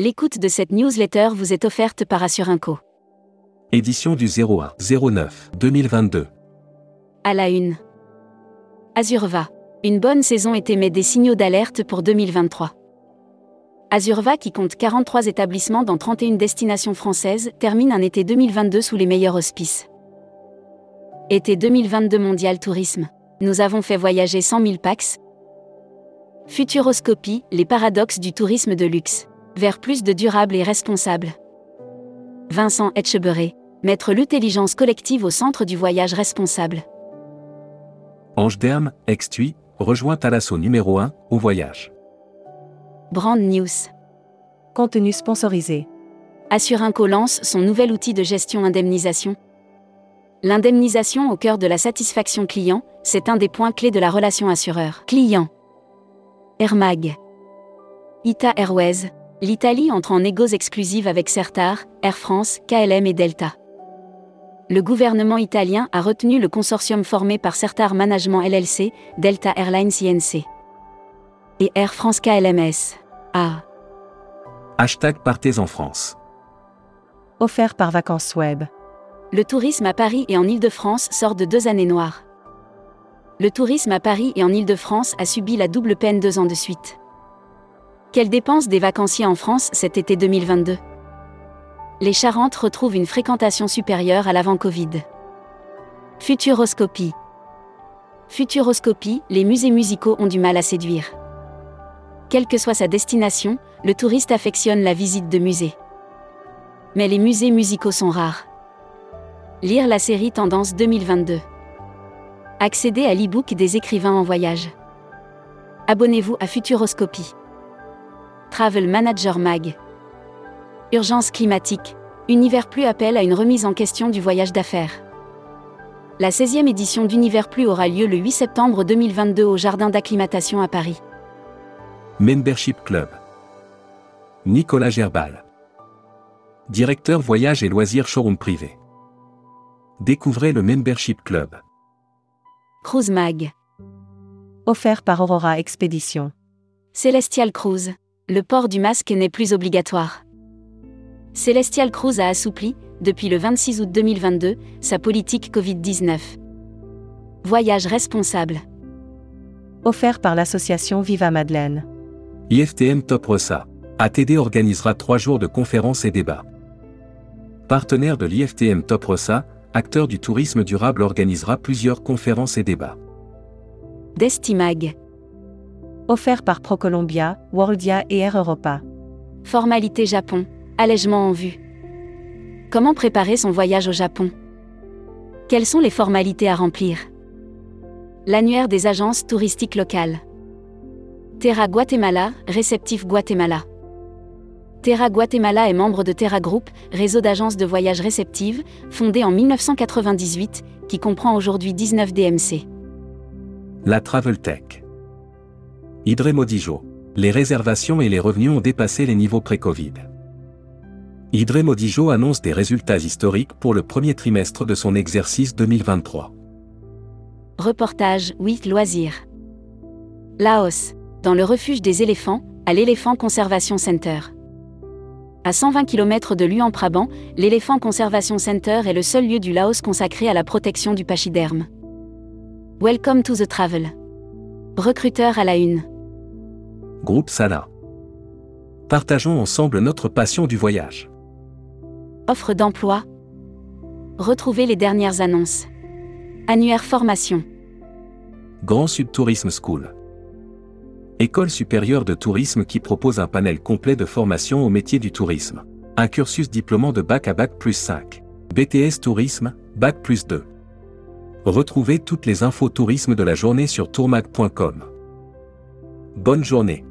L'écoute de cette newsletter vous est offerte par Assurinco. Édition du 01 09 2022. À la une. Azurva. Une bonne saison est émet des signaux d'alerte pour 2023. Azurva, qui compte 43 établissements dans 31 destinations françaises, termine un été 2022 sous les meilleurs auspices. Été 2022 Mondial Tourisme. Nous avons fait voyager 100 000 pax. Futuroscopie, les paradoxes du tourisme de luxe. Vers plus de durable et responsable. Vincent Etcheberry. Mettre l'intelligence collective au centre du voyage responsable. Ange Derme, ex-TUI, rejoint à l'assaut numéro 1, au voyage. Brand News. Contenu sponsorisé. Assurinco lance son nouvel outil de gestion indemnisation. L'indemnisation au cœur de la satisfaction client, c'est un des points clés de la relation assureur-client. Air Mag. Ita Airways. L'Italie entre en négos exclusive avec Certar, Air France, KLM et Delta. Le gouvernement italien a retenu le consortium formé par Certar Management LLC, Delta Airlines INC et Air France KLMS. Ah. Hashtag Partez en France. Offert par Vacances Web. Le tourisme à Paris et en Île-de-France sort de deux années noires. Le tourisme à Paris et en Île-de-France a subi la double peine deux ans de suite. Quelles dépenses des vacanciers en France cet été 2022 Les Charentes retrouvent une fréquentation supérieure à l'avant-Covid. Futuroscopie. Futuroscopie, les musées musicaux ont du mal à séduire. Quelle que soit sa destination, le touriste affectionne la visite de musées. Mais les musées musicaux sont rares. Lire la série Tendance 2022. Accéder à l'e-book des écrivains en voyage. Abonnez-vous à Futuroscopie. Travel Manager Mag. Urgence climatique. Univers Plus appelle à une remise en question du voyage d'affaires. La 16e édition d'Univers Plus aura lieu le 8 septembre 2022 au Jardin d'acclimatation à Paris. Membership Club. Nicolas Gerbal. Directeur voyage et loisirs showroom privé. Découvrez le Membership Club. Cruise Mag. Offert par Aurora Expédition. Celestial Cruise. Le port du masque n'est plus obligatoire. Celestial Cruise a assoupli, depuis le 26 août 2022, sa politique Covid-19. Voyage responsable. Offert par l'association Viva Madeleine. IFTM Top Rossa. ATD organisera trois jours de conférences et débats. Partenaire de l'IFTM Top Rossa, acteur du tourisme durable organisera plusieurs conférences et débats. Destimag. Offert par ProColombia, Worldia et Air Europa. Formalité Japon. Allègement en vue. Comment préparer son voyage au Japon? Quelles sont les formalités à remplir? L'annuaire des agences touristiques locales. Terra Guatemala, réceptif Guatemala. Terra Guatemala est membre de Terra Group, réseau d'agences de voyage réceptives, fondé en 1998, qui comprend aujourd'hui 19 DMC. La Travel Tech. Idré Modijo. Les réservations et les revenus ont dépassé les niveaux pré-Covid. Idré Modijo annonce des résultats historiques pour le premier trimestre de son exercice 2023. Reportage 8 Loisirs. Laos. Dans le refuge des éléphants, à l'Elephant Conservation Center. À 120 km de Luang Prabang, l'Elephant Conservation Center est le seul lieu du Laos consacré à la protection du pachyderme. Welcome to the travel. Recruteur à la une. Groupe Sala. Partageons ensemble notre passion du voyage. Offre d'emploi. Retrouvez les dernières annonces. Annuaire formation. Grand Sud Tourisme School. École supérieure de tourisme qui propose un panel complet de formation au métier du tourisme. Un cursus diplômant de bac à bac plus 5. BTS Tourisme, bac plus 2. Retrouvez toutes les infos tourisme de la journée sur tourmag.com. Bonne journée.